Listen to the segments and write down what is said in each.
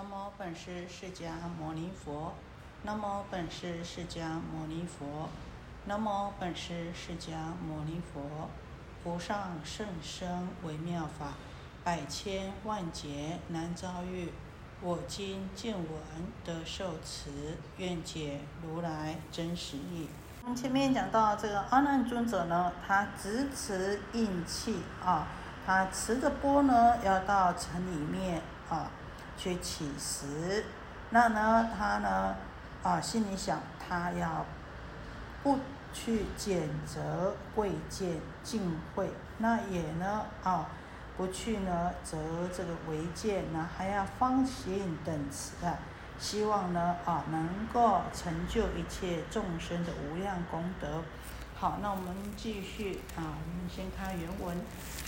南无本师释迦牟尼佛，南无本师释迦牟尼佛，南无本师释迦牟尼佛。无上甚深微妙法，百千万劫难遭遇。我今见闻得受持，愿解如来真实义。我们前面讲到这个阿难尊者呢，他执持印气啊，他持着钵呢，要到城里面去乞食。那呢，他呢啊心里想，他要不。去拣择贵贱敬会，那也呢啊，不去呢则这个违建呢，还要方行等词啊，希望呢啊能够成就一切众生的无量功德。好，那我们继续啊，我们先看原文。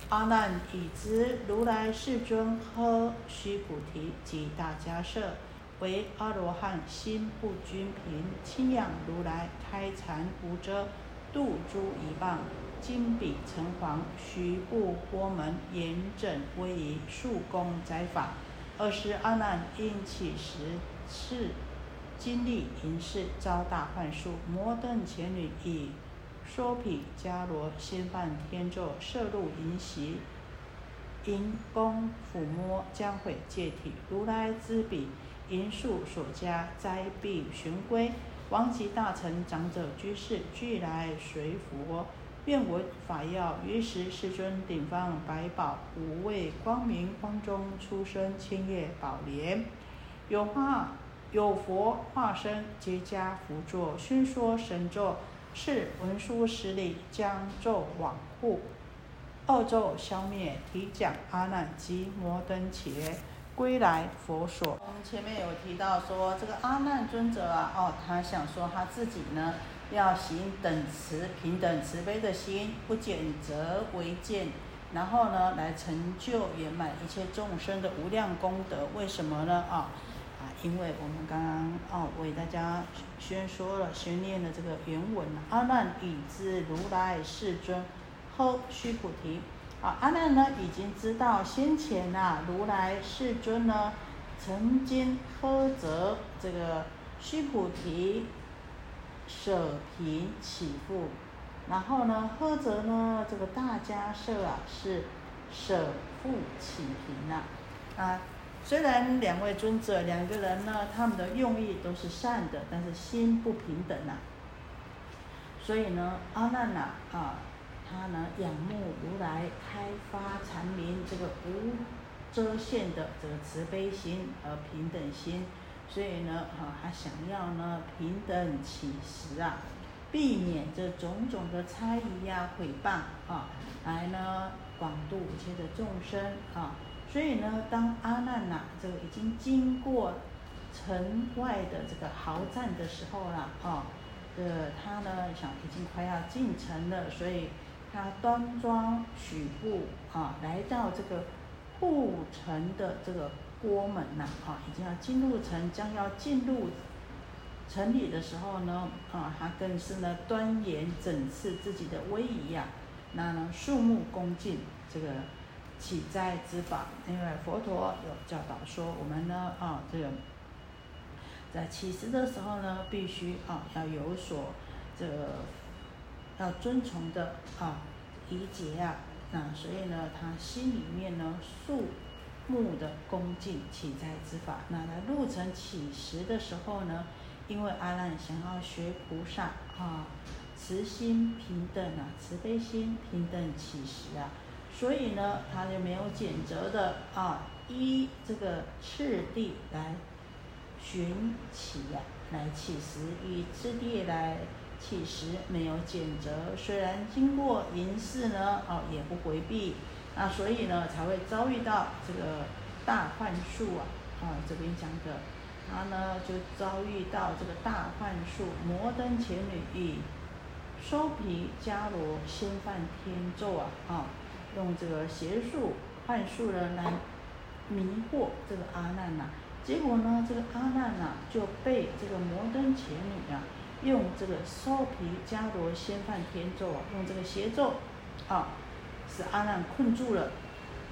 阿难已知如来世尊呵须菩提及大迦舍。为阿罗汉心不均平，清仰如来开禅无遮，度诸一棒，金笔成黄，徐步波门，严整威仪，数功载法。尔时阿难因起时是经历淫事，遭大幻术，摩登前女以说毗迦罗先犯天咒，摄入淫习，因功抚摸，将毁戒体。如来知彼。因数所加，灾必寻归。王及大臣、长者、居士俱来随佛，愿闻法要。于时世尊顶放百宝，五位光明光中出生千叶宝莲，有化有佛化身，皆加福作，宣说神咒，是文殊师利将咒往护，恶咒消灭，提讲阿难及摩登伽。归来佛所。我们前面有提到说，这个阿难尊者啊，哦，他想说他自己呢，要行等慈平等慈悲的心，不拣择为见，然后呢，来成就圆满一切众生的无量功德。为什么呢？啊，因为我们刚刚哦为大家宣说了、宣念了这个原文阿难已知如来世尊，呵须菩提。啊，阿难呢已经知道先前呐，如来世尊呢曾经呵责这个须菩提舍贫起富，然后呢呵责呢这个大家舍啊是舍富起贫呐。啊，虽然两位尊者两个人呢，他们的用意都是善的，但是心不平等呐。所以呢，阿难呐啊。他呢，仰慕如来开发禅明这个无遮限的这个慈悲心和平等心，所以呢，哈，他想要呢平等起实啊，避免这种种的猜疑呀、诽谤啊，来呢广度一切的众生啊。所以呢，当阿难呐，这个已经经过城外的这个豪战的时候了啊，这他呢想已经快要进城了，所以。他端庄曲步啊，来到这个护城的这个郭门呐，啊，已经要进入城，将要进入城里的时候呢，啊，他更是呢端严整饰自己的威仪呀，那呢肃穆恭敬这个起斋之法，因为佛陀有教导说，我们呢啊这个在起食的时候呢，必须啊要有所这。要遵从的啊，理解啊，那所以呢，他心里面呢，肃穆的恭敬起在之法。那在入城起食的时候呢，因为阿难想要学菩萨啊，慈心平等啊，慈悲心平等起食啊，所以呢，他就没有拣择的啊，依这个次第来寻起呀，来起食，以次第来。起食没有谴责，虽然经过淫事呢，哦也不回避，那所以呢才会遭遇到这个大幻术啊，啊这边讲的，他呢就遭遇到这个大幻术，摩登前女以收皮伽罗先犯天咒啊，啊用这个邪术幻术呢来迷惑这个阿难呐，结果呢这个阿难呐就被这个摩登前女啊。用这个烧皮伽罗先犯天咒啊，用这个邪咒啊，使阿难困住了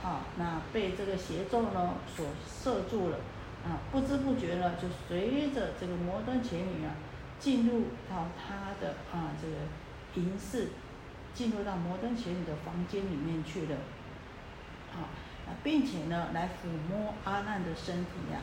啊，那被这个邪咒呢所摄住了，啊，不知不觉呢，就随着这个摩登伽女啊，进入到他的啊这个营室，进入到摩登伽女的房间里面去了，啊，并且呢，来抚摸阿难的身体呀。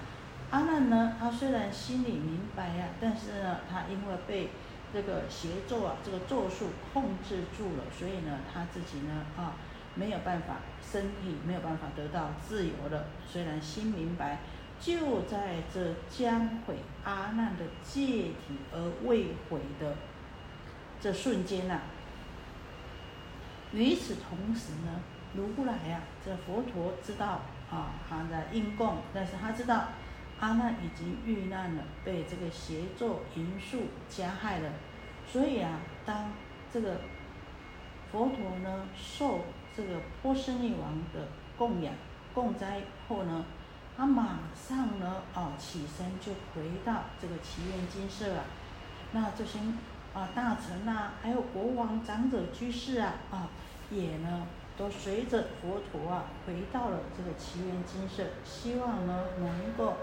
阿难呢，他虽然心里明白呀，但是呢，他因为被这个邪咒啊，这个咒术控制住了，所以呢，他自己呢，啊，没有办法，身体没有办法得到自由了。虽然心明白，就在这将毁阿难的戒体而未毁的这瞬间呐。与此同时呢，如来呀，这佛陀知道啊，他在应供，但是他知道。阿难已经遇难了，被这个邪咒淫术加害了，所以啊，当这个佛陀呢受这个波斯匿王的供养供斋后呢，他马上呢啊起身就回到这个祈愿金舍啊，那这些啊大臣呐，还有国王、长者、居士啊啊，也呢都随着佛陀啊回到了这个奇缘金舍，希望呢能够。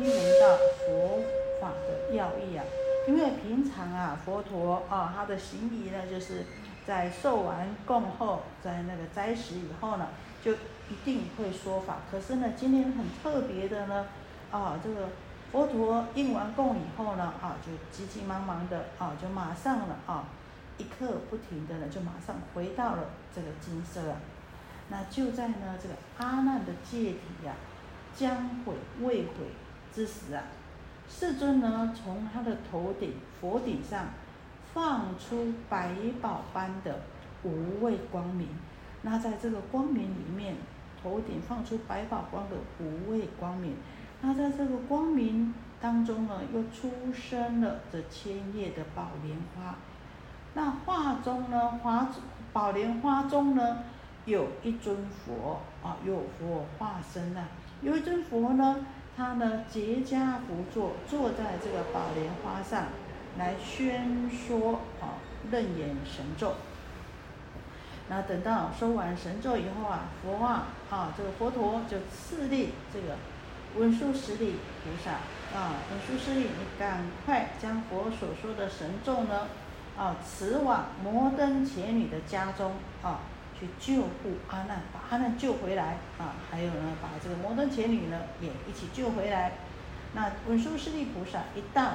听闻到佛法的要义啊，因为平常啊，佛陀啊，他的行仪呢，就是在受完供后，在那个斋食以后呢，就一定会说法。可是呢，今天很特别的呢，啊，这个佛陀应完供以后呢，啊，就急急忙忙的啊，就马上了啊，一刻不停的呢，就马上回到了这个金色啊。那就在呢这个阿难的戒体呀，将毁未毁。之时啊，世尊呢从他的头顶佛顶上放出百宝般的无畏光明。那在这个光明里面，头顶放出百宝光的无畏光明。那在这个光明当中呢，又出生了这千叶的宝莲花。那画中呢，华宝莲花中呢，有一尊佛啊，有佛化身呐，有一尊佛呢。他呢，结跏趺坐，坐在这个宝莲花上，来宣说啊，楞严神咒。那等到说完神咒以后啊，佛啊，啊，这个佛陀就赐令这个文殊师利菩萨啊，文殊师利，你赶快将佛所说的神咒呢，啊，持往摩登伽女的家中啊。去救护阿难，把阿难救回来啊！还有呢，把这个摩登伽女呢也一起救回来。那文殊师利菩萨一到，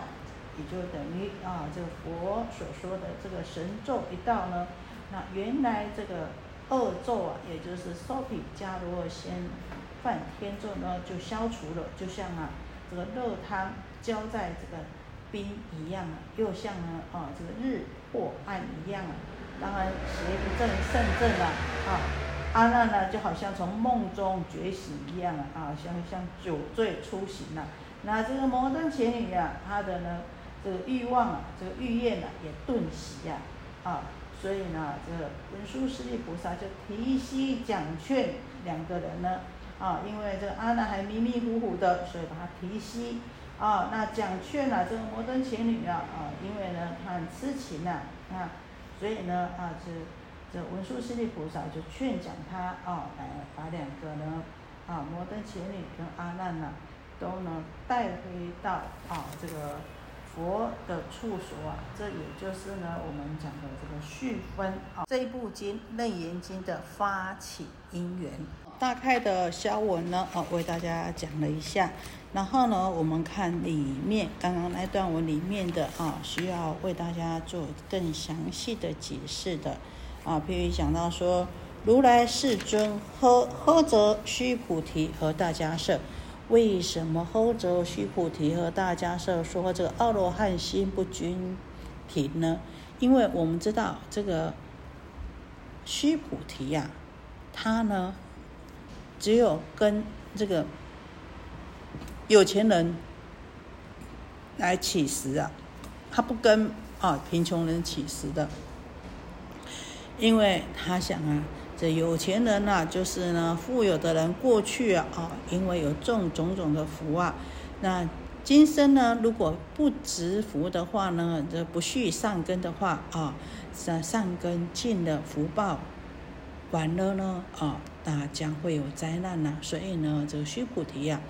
也就等于啊，这个佛所说的这个神咒一到呢，那原来这个恶咒啊，也就是烧皮迦罗仙梵天咒呢，就消除了，就像啊这个热汤浇在这个冰一样啊，又像呢啊这个日破暗一样啊。当然，邪不正胜正了啊！阿难呢，就好像从梦中觉醒一样啊，啊，像像酒醉初醒了。那这个摩登伽女呀，她的呢，这个欲望啊，这个欲焰呢，也顿息呀，啊，所以呢，这个文殊师利菩萨就提膝讲劝两个人呢，啊，因为这个阿难还迷迷糊糊的，所以把他提膝啊，那讲劝了这个摩登伽女啊，啊，因为呢，他很痴情呐，啊。所以呢，啊，这这文殊师利菩萨就劝讲他，啊，来把两个呢，啊，摩登伽女跟阿难呢，都能带回到啊这个佛的处所啊。这也就是呢，我们讲的这个续分啊，这部经《楞严经》的发起因缘。大概的消文呢，啊，为大家讲了一下。然后呢，我们看里面刚刚那段文里面的啊，需要为大家做更详细的解释的啊。譬如讲到说，如来世尊呵呵则须菩提和大迦舍，为什么呵则须菩提和大迦舍说这个阿罗汉心不均停呢？因为我们知道这个须菩提呀，他呢，只有跟这个。有钱人来乞食啊，他不跟啊贫穷人乞食的，因为他想啊，这有钱人呐，就是呢富有的人过去啊，因为有种种种的福啊，那今生呢，如果不植福的话呢，这不续善根的话啊，善善根尽了福报，完了呢啊，那将会有灾难呐，所以呢，这个须菩提呀。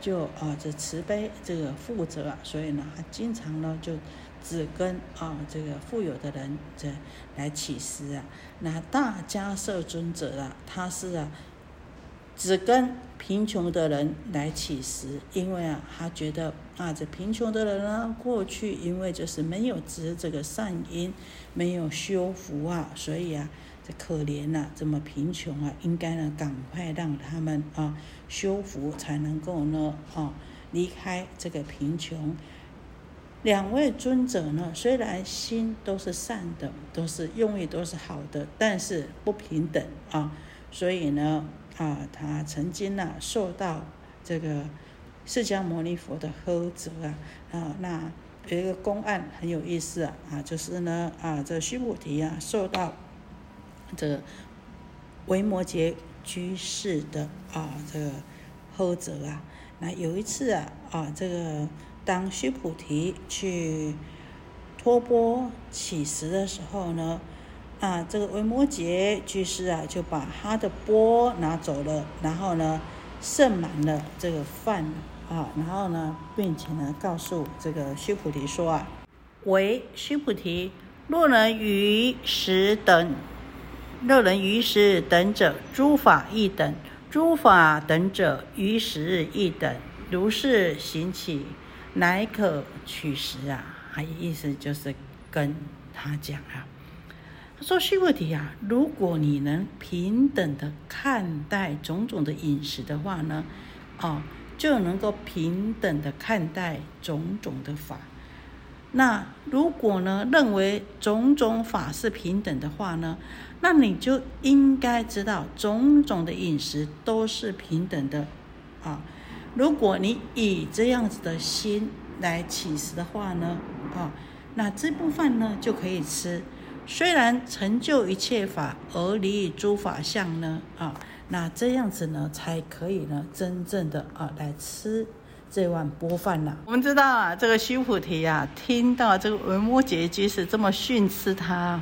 就啊这慈悲这个负责啊，所以呢他经常呢就只跟啊这个富有的人这来乞食啊。那大迦摄尊者啊，他是啊只跟贫穷的人来乞食，因为啊他觉得啊这贫穷的人呢过去因为就是没有植这个善因，没有修福啊，所以啊。这可怜呐，这么贫穷啊，应该呢赶快让他们啊修福，才能够呢啊离开这个贫穷。两位尊者呢，虽然心都是善的，都是用意都是好的，但是不平等啊，所以呢啊，他曾经呢受到这个释迦牟尼佛的呵责啊啊，那有一个公案很有意思啊，就是呢啊这须菩提啊受到。这个维摩诘居士的啊，这个后者啊，那有一次啊啊，这个当须菩提去托钵乞食的时候呢，啊，这个维摩诘居士啊就把他的钵拿走了，然后呢盛满了这个饭啊，然后呢，并且呢告诉这个须菩提说啊，为须菩提，若能于食等。若人于时等者，诸法亦等；诸法等者，于时亦等。如是行起，乃可取食啊！他意思就是跟他讲啊，他说：“须菩提啊，如果你能平等的看待种种的饮食的话呢，哦，就能够平等的看待种种的法。那如果呢，认为种种法是平等的话呢？”那你就应该知道，种种的饮食都是平等的，啊，如果你以这样子的心来起食的话呢，啊，那这部分呢就可以吃。虽然成就一切法而离诸法相呢，啊，那这样子呢才可以呢真正的啊来吃这碗钵饭了。我们知道啊，这个须菩提啊，听到这个维摩诘居士这么训斥他，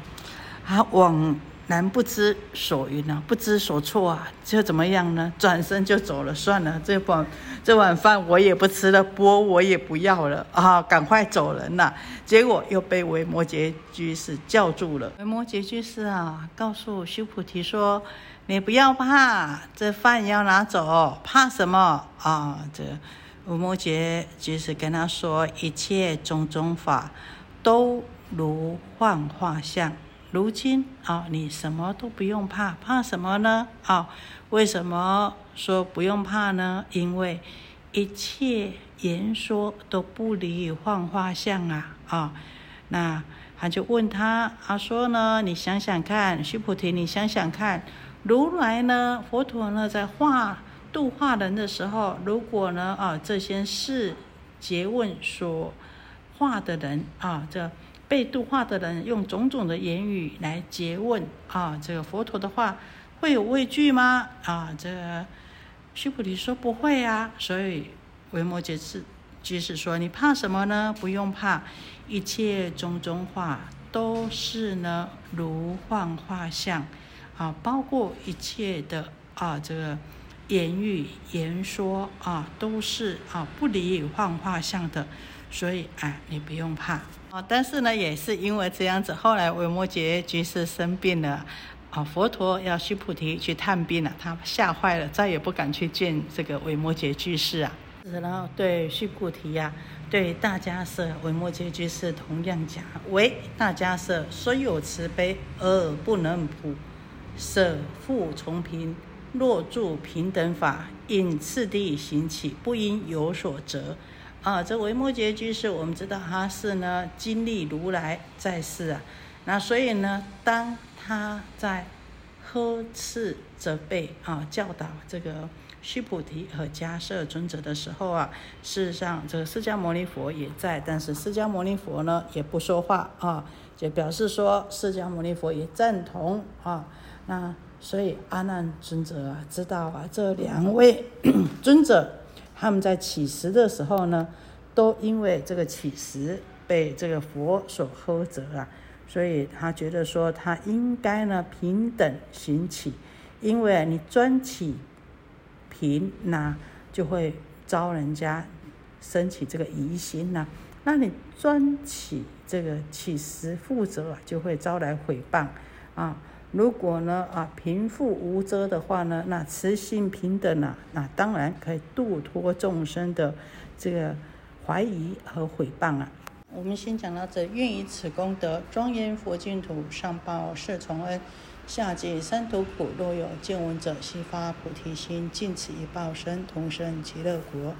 啊往。南不知所云啊，不知所措啊，就怎么样呢？转身就走了，算了，这碗这碗饭我也不吃了，钵我也不要了啊，赶快走人了。结果又被维摩诘居士叫住了。维摩诘居士啊，告诉须菩提说：“你不要怕，这饭要拿走，怕什么啊？”这吴摩诘即是跟他说：“一切种种法，都如幻化相。”如今啊，你什么都不用怕，怕什么呢？啊，为什么说不用怕呢？因为一切言说都不离幻化相啊！啊，那他就问他，他说呢，你想想看，须菩提，你想想看，如来呢，佛陀呢，在化度化人的时候，如果呢，啊，这些是诘问所化的人啊，这。被度化的人用种种的言语来诘问啊，这个佛陀的话会有畏惧吗？啊，这个须菩提说不会啊。所以维摩诘是居士说：“你怕什么呢？不用怕，一切种种话都是呢如幻化相啊，包括一切的啊这个言语言说啊，都是啊不离幻化相的。所以哎，你不用怕。”啊，但是呢，也是因为这样子，后来维摩诘居士生病了，啊，佛陀要须菩提去探病了，他吓坏了，再也不敢去见这个维摩诘居士啊。然后对须菩提呀，对大迦舍维摩诘居士同样讲：为大迦舍虽有慈悲而不能普舍复从贫，若住平等法，应次第行起，不应有所责。啊，这维摩诘居士，我们知道他是呢经历如来在世啊，那所以呢，当他在呵斥责备啊教导这个须菩提和迦摄尊者的时候啊，事实上这个释迦牟尼佛也在，但是释迦牟尼佛呢也不说话啊，就表示说释迦牟尼佛也赞同啊，那所以阿难尊者啊知道啊这两位 尊者。他们在乞食的时候呢，都因为这个乞食被这个佛所呵责啊，所以他觉得说他应该呢平等行乞，因为你专起贫，那就会招人家升起这个疑心呐。那你专起这个起实负责，就会招来诽谤啊。如果呢啊贫富无遮的话呢，那慈心平等啊，那当然可以度脱众生的这个怀疑和诽谤啊。我们先讲到这，愿以此功德庄严佛净土，上报四重恩，下济三途苦。若有见闻者，悉发菩提心，尽此一报身，同生极乐国。